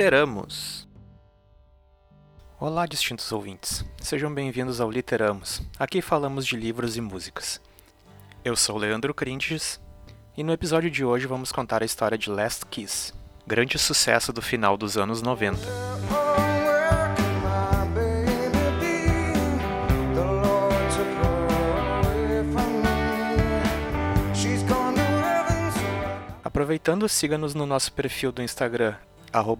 Literamos! Olá, distintos ouvintes. Sejam bem-vindos ao Literamos. Aqui falamos de livros e músicas. Eu sou Leandro Cringes e no episódio de hoje vamos contar a história de Last Kiss, grande sucesso do final dos anos 90. Aproveitando, siga-nos no nosso perfil do Instagram,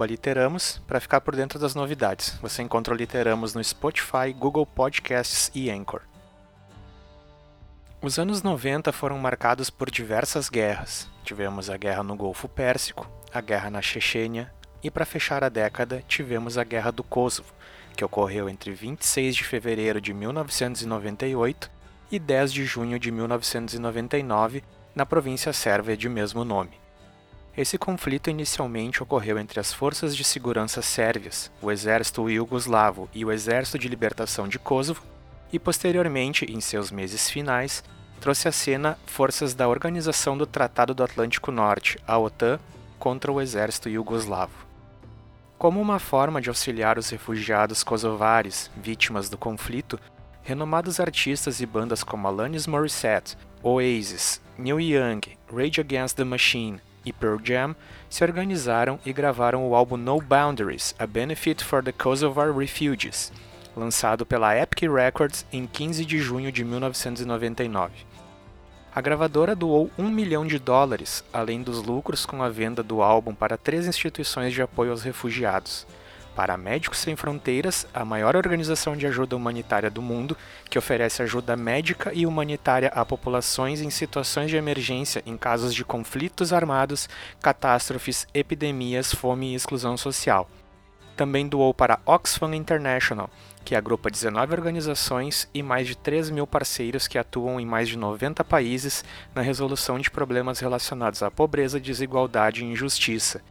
literamos, para ficar por dentro das novidades. Você encontra o Literamos no Spotify, Google Podcasts e Anchor. Os anos 90 foram marcados por diversas guerras. Tivemos a guerra no Golfo Pérsico, a guerra na Chechênia e, para fechar a década, tivemos a Guerra do Kosovo, que ocorreu entre 26 de fevereiro de 1998 e 10 de junho de 1999, na província sérvia de mesmo nome. Esse conflito inicialmente ocorreu entre as forças de segurança sérvias, o exército iugoslavo e o exército de libertação de Kosovo, e posteriormente, em seus meses finais, trouxe à cena forças da Organização do Tratado do Atlântico Norte, a OTAN, contra o exército iugoslavo. Como uma forma de auxiliar os refugiados kosovares vítimas do conflito, renomados artistas e bandas como Alanis Morissette, Oasis, Neil Young, Rage Against the Machine e Pearl Jam se organizaram e gravaram o álbum No Boundaries, A Benefit for the Kosovar Refugees, lançado pela Epic Records em 15 de junho de 1999. A gravadora doou um milhão de dólares, além dos lucros com a venda do álbum para três instituições de apoio aos refugiados, para Médicos Sem Fronteiras, a maior organização de ajuda humanitária do mundo, que oferece ajuda médica e humanitária a populações em situações de emergência em casos de conflitos armados, catástrofes, epidemias, fome e exclusão social. Também doou para Oxfam International, que agrupa 19 organizações e mais de 3 mil parceiros que atuam em mais de 90 países na resolução de problemas relacionados à pobreza, desigualdade e injustiça.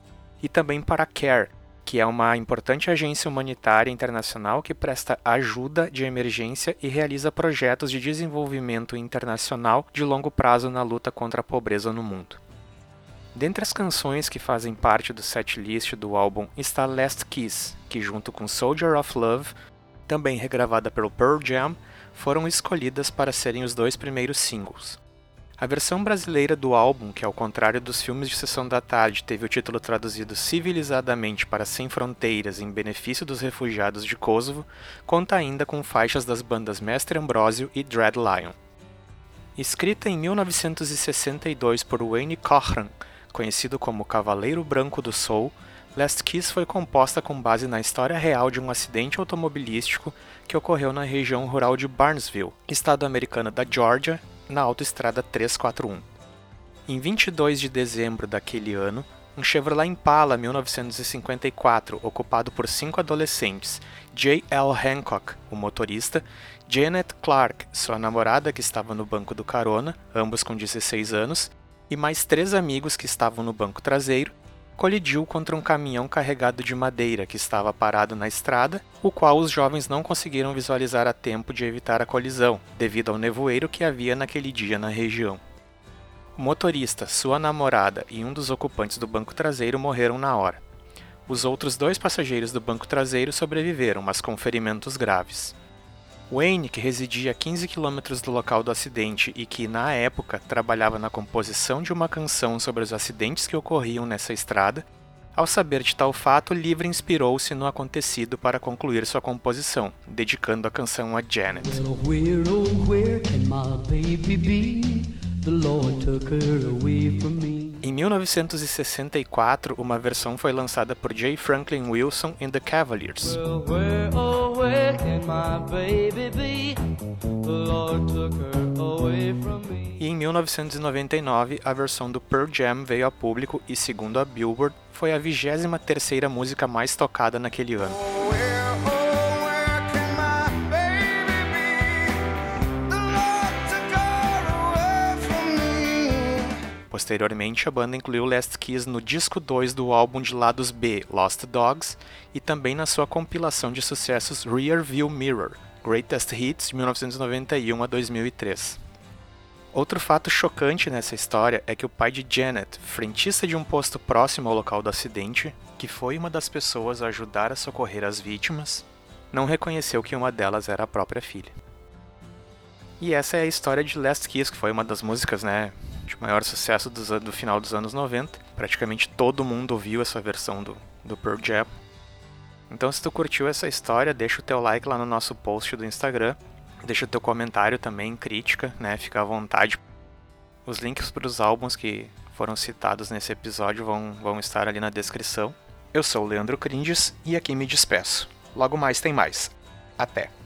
E também para CARE, que é uma importante agência humanitária internacional que presta ajuda de emergência e realiza projetos de desenvolvimento internacional de longo prazo na luta contra a pobreza no mundo. Dentre as canções que fazem parte do setlist do álbum está Last Kiss, que junto com Soldier of Love, também regravada pelo Pearl Jam, foram escolhidas para serem os dois primeiros singles. A versão brasileira do álbum, que ao contrário dos filmes de sessão da tarde teve o título traduzido civilizadamente para Sem Fronteiras em benefício dos refugiados de Kosovo, conta ainda com faixas das bandas Mestre Ambrósio e Dread Lion. Escrita em 1962 por Wayne Cochran, conhecido como Cavaleiro Branco do Soul, Last Kiss foi composta com base na história real de um acidente automobilístico que ocorreu na região rural de Barnesville, estado americano da Georgia, na Autoestrada 341. Em 22 de dezembro daquele ano, um Chevrolet Impala 1954, ocupado por cinco adolescentes, J. L. Hancock, o motorista, Janet Clark, sua namorada que estava no banco do carona, ambos com 16 anos, e mais três amigos que estavam no banco traseiro, colidiu contra um caminhão carregado de madeira que estava parado na estrada, o qual os jovens não conseguiram visualizar a tempo de evitar a colisão, devido ao nevoeiro que havia naquele dia na região. O motorista, sua namorada e um dos ocupantes do banco traseiro morreram na hora. Os outros dois passageiros do banco traseiro sobreviveram, mas com ferimentos graves. Wayne, que residia a 15 quilômetros do local do acidente e que, na época, trabalhava na composição de uma canção sobre os acidentes que ocorriam nessa estrada, ao saber de tal fato, Livre inspirou-se no acontecido para concluir sua composição, dedicando a canção a Janet. Em 1964, uma versão foi lançada por J. Franklin Wilson and the Cavaliers. E em 1999, a versão do Pearl Jam veio a público e, segundo a Billboard, foi a 23 terceira música mais tocada naquele ano. Posteriormente, a banda incluiu Last Kiss no disco 2 do álbum de lados B, Lost Dogs, e também na sua compilação de sucessos Rear View Mirror, Greatest Hits de 1991 a 2003. Outro fato chocante nessa história é que o pai de Janet, frentista de um posto próximo ao local do acidente, que foi uma das pessoas a ajudar a socorrer as vítimas, não reconheceu que uma delas era a própria filha. E essa é a história de Last Kiss, que foi uma das músicas né, de maior sucesso do, final dos anos 90. Praticamente todo mundo ouviu essa versão do, do Pearl Jam. Então se tu curtiu essa história, deixa o teu like lá no nosso post do Instagram Deixa o teu comentário também, crítica, né? Fica à vontade. Os links para os álbuns que foram citados nesse episódio vão, vão estar ali na descrição. Eu sou o Leandro Crindes e aqui me despeço. Logo mais tem mais. Até!